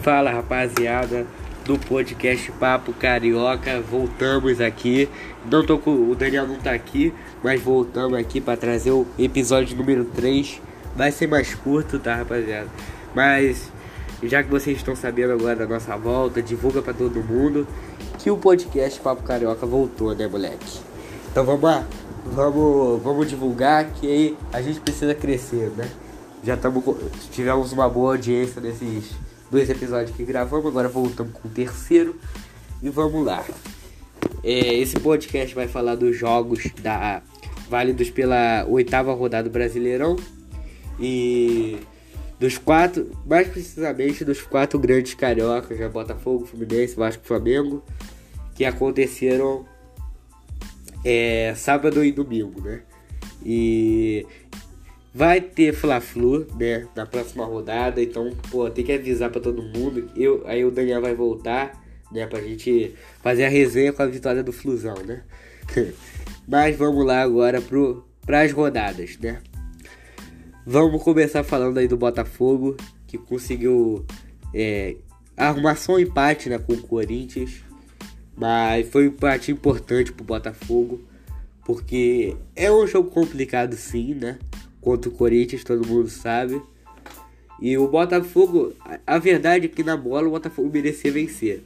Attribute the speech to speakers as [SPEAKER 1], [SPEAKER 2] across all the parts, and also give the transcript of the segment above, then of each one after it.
[SPEAKER 1] Fala rapaziada do podcast Papo Carioca, voltamos aqui. Não tô com o Daniel não tá aqui, mas voltamos aqui para trazer o episódio número 3. Vai ser mais curto, tá, rapaziada? Mas já que vocês estão sabendo agora da nossa volta, divulga para todo mundo que o podcast Papo Carioca voltou, né, moleque? Então vamos lá, vamos, vamos divulgar que aí a gente precisa crescer, né? Já tamo, tivemos uma boa audiência nesses dois episódios que gravamos, agora voltamos com o terceiro e vamos lá. É, esse podcast vai falar dos jogos da válidos pela oitava rodada do Brasileirão e dos quatro, mais precisamente dos quatro grandes cariocas, já né? Botafogo, Fluminense, Vasco, Flamengo, que aconteceram é, sábado e domingo, né? E Vai ter Fla-Flu, né, na próxima rodada, então, pô, tem que avisar para todo mundo. Eu, aí o Daniel vai voltar, né, pra gente fazer a resenha com a vitória do Flusão, né? Mas vamos lá agora pro as rodadas, né? Vamos começar falando aí do Botafogo, que conseguiu é, arrumar só um empate né, com o Corinthians, mas foi um empate importante pro Botafogo, porque é um jogo complicado sim, né? Contra o Corinthians, todo mundo sabe. E o Botafogo, a verdade é que na bola o Botafogo merecia vencer.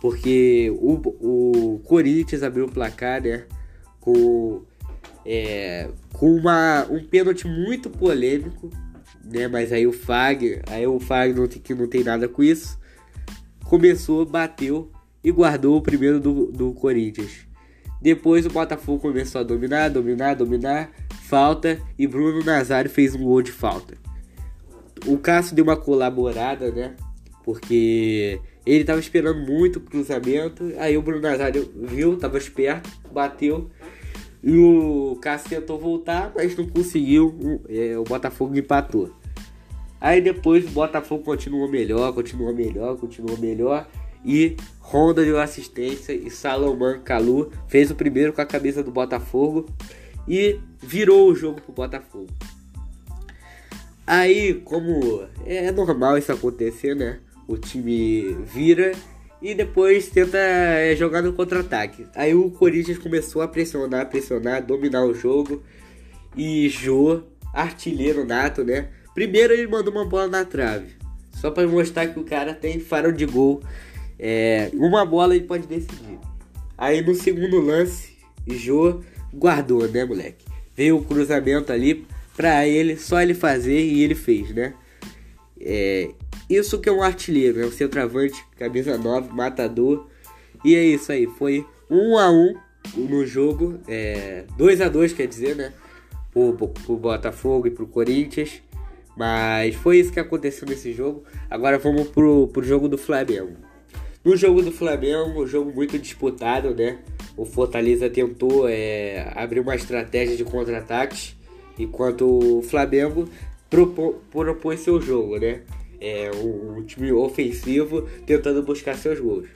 [SPEAKER 1] Porque o, o Corinthians abriu o placar, né? Com, é, com uma, um pênalti muito polêmico, né? Mas aí o Fag, aí o Fag não, que não tem nada com isso, começou, bateu e guardou o primeiro do, do Corinthians. Depois o Botafogo começou a dominar, dominar, dominar falta e Bruno Nazário fez um gol de falta. O Cássio deu uma colaborada, né? Porque ele tava esperando muito o cruzamento. Aí o Bruno Nazário viu, tava esperto, bateu. E o Cássio tentou voltar, mas não conseguiu. É, o Botafogo empatou. Aí depois o Botafogo continuou melhor, continuou melhor, continuou melhor. E Honda deu assistência e Salomão Kalu fez o primeiro com a cabeça do Botafogo e virou o jogo pro Botafogo. Aí, como é normal isso acontecer, né? O time vira e depois tenta é, jogar no contra-ataque. Aí o Corinthians começou a pressionar, pressionar, dominar o jogo. E Jô, artilheiro nato, né? Primeiro ele mandou uma bola na trave. Só para mostrar que o cara tem farol de gol. É, uma bola ele pode decidir. Aí no segundo lance, Jô guardou, né, moleque? Veio o cruzamento ali pra ele, só ele fazer e ele fez, né? É, isso que é um artilheiro, né? O centroavante, camisa 9, matador. E é isso aí, foi 1 a 1 no jogo, é, 2 a 2 quer dizer, né? Pro, pro Botafogo e pro Corinthians. Mas foi isso que aconteceu nesse jogo. Agora vamos pro, pro jogo do Flamengo. No jogo do Flamengo, um jogo muito disputado, né? O Fortaleza tentou é, abrir uma estratégia de contra-ataques, enquanto o Flamengo propôs seu jogo, né? É, um, time ofensivo tentando buscar seus gols.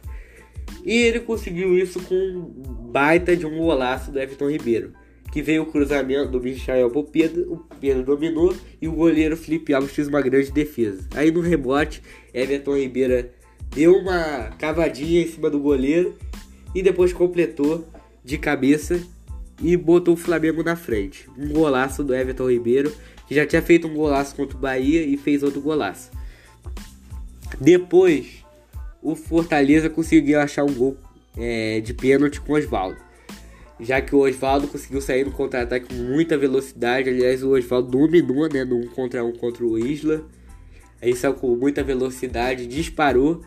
[SPEAKER 1] E ele conseguiu isso com um baita de um golaço do Everton Ribeiro, que veio o cruzamento do Michael pro Pedro, o Pedro dominou e o goleiro Felipe Alves fez uma grande defesa. Aí no rebote, Everton Ribeiro deu uma cavadinha em cima do goleiro e depois completou de cabeça e botou o Flamengo na frente. Um golaço do Everton Ribeiro, que já tinha feito um golaço contra o Bahia e fez outro golaço. Depois, o Fortaleza conseguiu achar um gol é, de pênalti com o Oswaldo. Já que o Oswaldo conseguiu sair no contra-ataque com muita velocidade. Aliás, o Oswaldo dominou né, no 1 contra 1 contra o Isla. Aí saiu com muita velocidade, disparou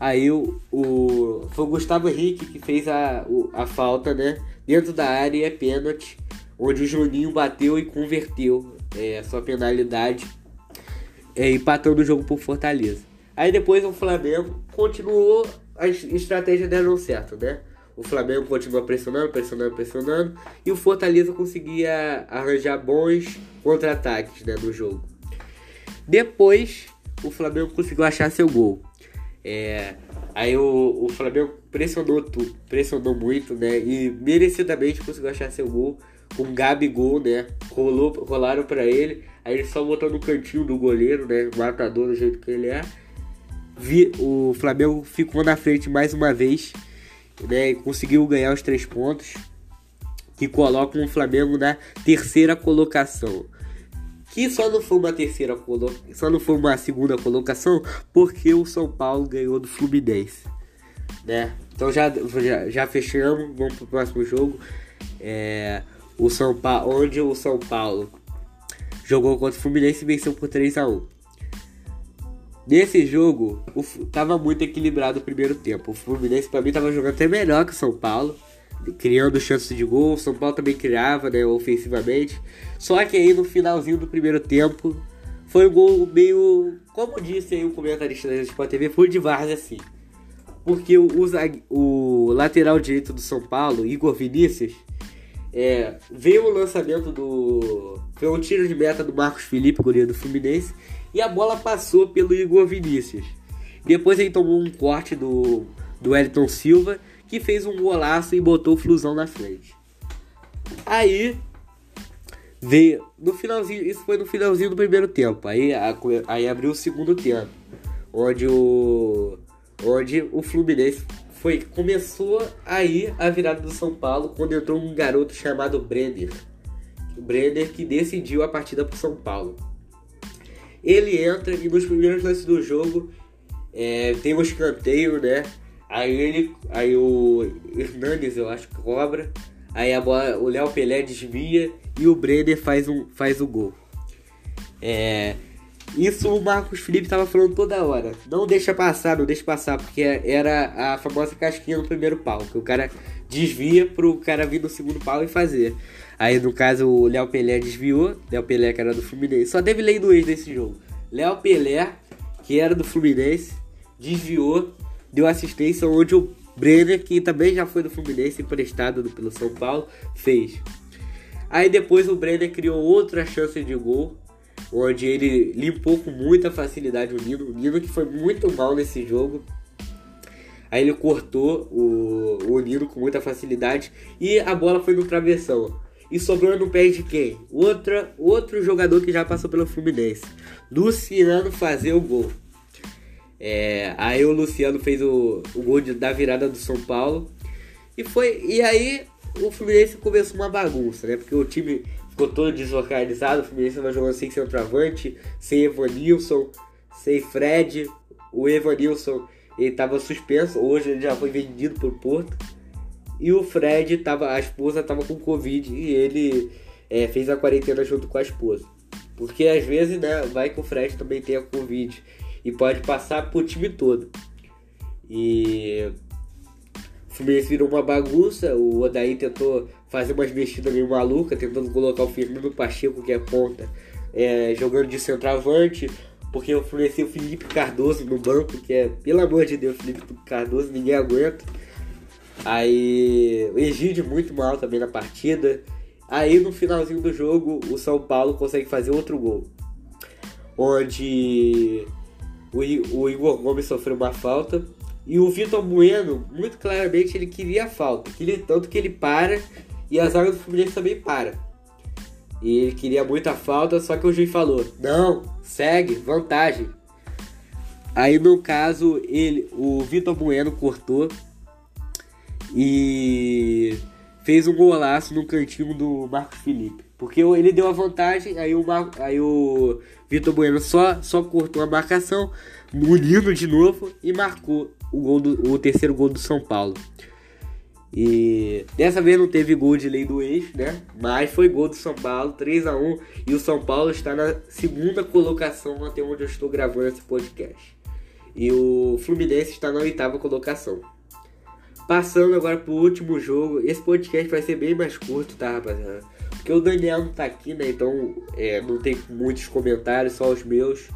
[SPEAKER 1] Aí o, o, foi o Gustavo Henrique que fez a, a falta, né? Dentro da área e é pênalti, onde o Juninho bateu e converteu é, a sua penalidade, é, empatando o jogo por Fortaleza. Aí depois o Flamengo continuou, as estratégias deram certo, né? O Flamengo continuou pressionando, pressionando, pressionando. E o Fortaleza conseguia arranjar bons contra-ataques né, no jogo. Depois, o Flamengo conseguiu achar seu gol. É, aí o, o Flamengo pressionou pressionou muito, né? E merecidamente conseguiu achar seu gol o Gabigol, né? Rolou, rolaram para ele, aí ele só botou no cantinho do goleiro, né? Matador do jeito que ele é. vi, o Flamengo ficou na frente mais uma vez, né? E conseguiu ganhar os três pontos que colocam o Flamengo na terceira colocação. Que só não foi uma terceira só não foi uma segunda colocação porque o São Paulo ganhou do Fluminense, né? Então já, já, já fechamos, vamos pro próximo jogo. É, o São Paulo, onde o São Paulo jogou contra o Fluminense e venceu por 3 a 1. Nesse jogo, o, tava muito equilibrado o primeiro tempo. O Fluminense para mim tava jogando até melhor que o São Paulo criando chances de gol. São Paulo também criava, né, ofensivamente. Só que aí no finalzinho do primeiro tempo foi um gol meio, como disse aí o comentarista da Sport TV, foi de várzea assim. Porque o, o, o, lateral direito do São Paulo, Igor Vinícius, é, veio o lançamento do. Foi um tiro de meta do Marcos Felipe, goleiro do Fluminense, e a bola passou pelo Igor Vinícius. Depois ele tomou um corte do, do Elton Silva que fez um golaço e botou o Flusão na frente. Aí veio no finalzinho, isso foi no finalzinho do primeiro tempo. Aí, aí abriu o segundo tempo, onde o onde o Fluminense foi começou aí a virada do São Paulo quando entrou um garoto chamado Brenner. O Brenner que decidiu a partida para São Paulo. Ele entra e nos primeiros lances do jogo é, tem um escanteio, né? Aí ele. Aí o Hernandes, eu acho que cobra. Aí a bola, o Léo Pelé desvia e o Brenner faz, um, faz o gol. É, isso o Marcos Felipe estava falando toda hora. Não deixa passar, não deixa passar, porque era a famosa casquinha no primeiro pau, que o cara desvia pro cara vir no segundo pau e fazer. Aí no caso o Léo Pelé desviou, Léo Pelé que era do Fluminense. Só teve lei do ex nesse jogo. Léo Pelé, que era do Fluminense, desviou deu assistência onde o Brenner, que também já foi do Fluminense, emprestado pelo São Paulo, fez. Aí depois o Brenner criou outra chance de gol, onde ele limpou com muita facilidade o Nino. O Nino que foi muito mal nesse jogo. Aí ele cortou o, o Nino com muita facilidade e a bola foi no travessão. E sobrou no pé de quem? Outra, outro jogador que já passou pelo Fluminense. Luciano fazer o gol. É, aí o Luciano fez o, o gol de, da virada do São Paulo. E foi. E aí o Fluminense começou uma bagunça, né? Porque o time ficou todo desorganizado. O Fluminense vai jogando sem centroavante, sem Evanilson, sem Fred. O Evanilson ele estava suspenso, hoje ele já foi vendido pro Porto. E o Fred tava. A esposa estava com Covid e ele é, fez a quarentena junto com a esposa. Porque às vezes, né, vai que o Fred também tenha Covid e pode passar pro time todo. E o Fluminense virou uma bagunça, o Odaí tentou fazer umas mexidas meio malucas, tentando colocar o Fernando Pacheco, que é ponta, é, jogando de centroavante, porque o Fluminense o Felipe Cardoso no banco, que é, pelo amor de Deus, Felipe Cardoso, ninguém aguenta. Aí o Egídio muito mal também na partida. Aí no finalzinho do jogo, o São Paulo consegue fazer outro gol. Onde o, Igor Gomes sofreu uma falta. E o Vitor Bueno, muito claramente, ele queria a falta. Queria, tanto que ele para e a zaga do Fluminense também para. E ele queria muita falta, só que o juiz falou: não, segue, vantagem. Aí no caso, ele, o Vitor Bueno cortou e fez um golaço no cantinho do Marcos Felipe. Porque ele deu a vantagem, aí o, Mar... aí o Vitor Bueno só, só cortou a marcação, munindo de novo e marcou o, gol do, o terceiro gol do São Paulo. E dessa vez não teve gol de lei do ex, né? Mas foi gol do São Paulo, 3 a 1 E o São Paulo está na segunda colocação até onde eu estou gravando esse podcast. E o Fluminense está na oitava colocação. Passando agora pro último jogo. Esse podcast vai ser bem mais curto, tá, rapaziada? Porque o Daniel não tá aqui, né? Então é, não tem muitos comentários, só os meus.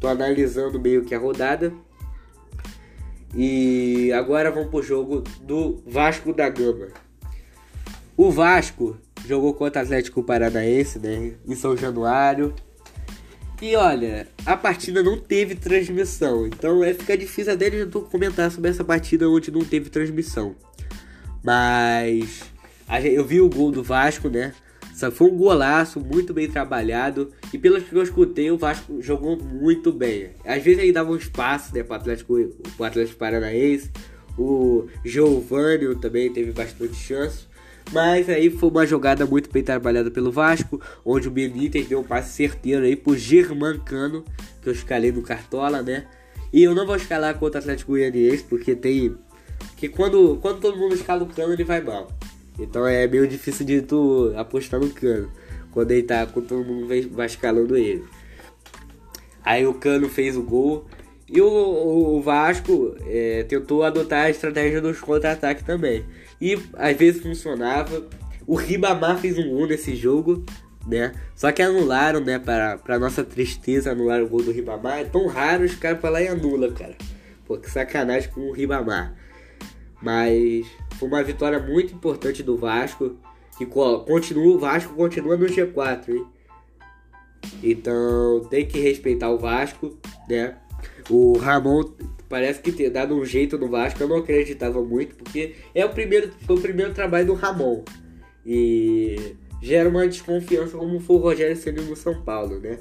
[SPEAKER 1] Tô analisando meio que a rodada. E agora vamos pro jogo do Vasco da Gama. O Vasco jogou contra o Atlético Paranaense, né? Em São Januário. E olha, a partida não teve transmissão. Então é ficar difícil até de comentar sobre essa partida onde não teve transmissão. Mas eu vi o gol do Vasco, né? Foi um golaço, muito bem trabalhado. E pelos que eu escutei, o Vasco jogou muito bem. Às vezes aí dava um espaço né, para o Atlético, o Atlético Paranaense. O Giovanni também teve bastante chance. Mas aí foi uma jogada muito bem trabalhada pelo Vasco, onde o Benítez deu um passe certeiro aí pro Germancano, que eu escalei no Cartola, né? E eu não vou escalar contra o Atlético Goianiense, porque tem. Que quando, quando todo mundo escala o cano, ele vai mal. Então é meio difícil de tu apostar no cano. Quando ele tá com todo mundo vai escalando ele. Aí o cano fez o gol. E o, o Vasco é, tentou adotar a estratégia dos contra-ataques também. E às vezes funcionava. O Ribamar fez um gol nesse jogo, né? Só que anularam, né? Para, para nossa tristeza, anularam o gol do Ribamar. É tão raro os caras lá e anula, cara. Pô, que sacanagem com o Ribamar. Mas foi uma vitória muito importante do Vasco. Que continua, o Vasco continua no G4, hein? Então tem que respeitar o Vasco, né? O Ramon parece que ter dado um jeito no Vasco, eu não acreditava muito, porque é o primeiro, foi o primeiro trabalho do Ramon. E gera uma desconfiança como foi o Rogério sendo no São Paulo, né?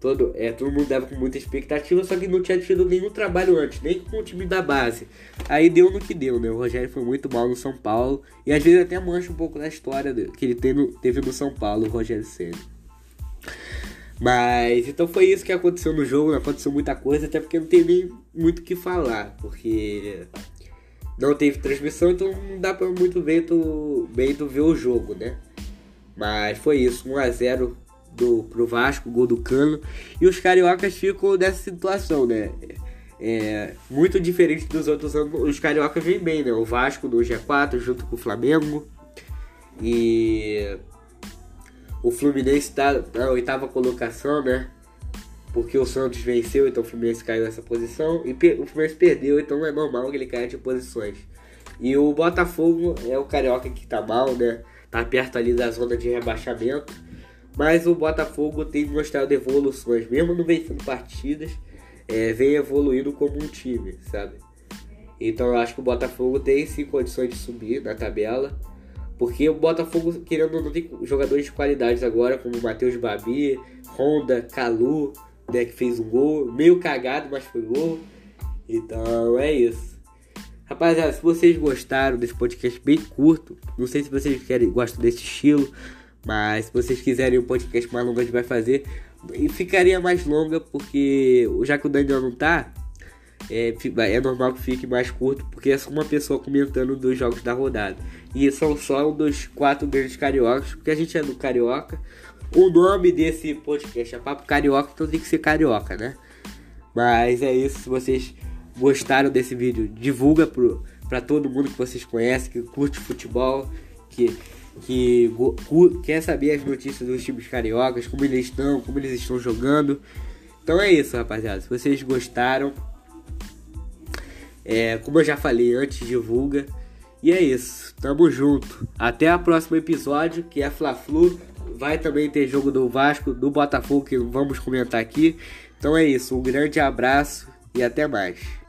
[SPEAKER 1] Todo, é, todo mundo dava com muita expectativa, só que não tinha tido nenhum trabalho antes, nem com o time da base. Aí deu no que deu, né? O Rogério foi muito mal no São Paulo e às vezes até mancha um pouco da história que ele teve no, São Paulo, o Rogério Senna. Mas então foi isso que aconteceu no jogo, não aconteceu muita coisa, até porque não tem nem muito o que falar, porque não teve transmissão, então não dá pra muito bem tu, bem tu ver o jogo, né? Mas foi isso, 1x0 do, pro Vasco, gol do Cano. E os cariocas ficam nessa situação, né? É, muito diferente dos outros anos, os cariocas vêm bem, né? O Vasco no G4 junto com o Flamengo. E o Fluminense está na oitava colocação, né? Porque o Santos venceu, então o Fluminense caiu nessa posição. E o Fluminense perdeu, então é normal que ele caia de posições. E o Botafogo é o carioca que tá mal, né? Tá perto ali da zona de rebaixamento. Mas o Botafogo tem mostrado evoluções, mesmo não vencendo partidas, é, vem evoluindo como um time, sabe? Então eu acho que o Botafogo tem sim condições de subir na tabela. Porque o Botafogo, querendo ou não, tem jogadores de qualidade agora, como Matheus Babi, Honda, Calu, né, que fez um gol, meio cagado, mas foi gol. Então é isso. Rapaziada, se vocês gostaram desse podcast bem curto, não sei se vocês querem, gostam desse estilo, mas se vocês quiserem um podcast mais longo, a gente vai fazer. E ficaria mais longa, porque já que o Daniel não tá, é, é normal que fique mais curto, porque é só uma pessoa comentando dos jogos da rodada. E são só um dos quatro grandes cariocas, porque a gente é do Carioca. O nome desse podcast é Papo Carioca, então tem que ser carioca, né? Mas é isso, se vocês gostaram desse vídeo, divulga pro, pra todo mundo que vocês conhecem, que curte futebol, que, que quer saber as notícias dos times cariocas, como eles estão, como eles estão jogando. Então é isso, rapaziada. Se vocês gostaram, é, como eu já falei antes, divulga. E é isso, tamo junto. Até o próximo episódio, que é Fla-Flu. Vai também ter jogo do Vasco, do Botafogo, que vamos comentar aqui. Então é isso, um grande abraço e até mais.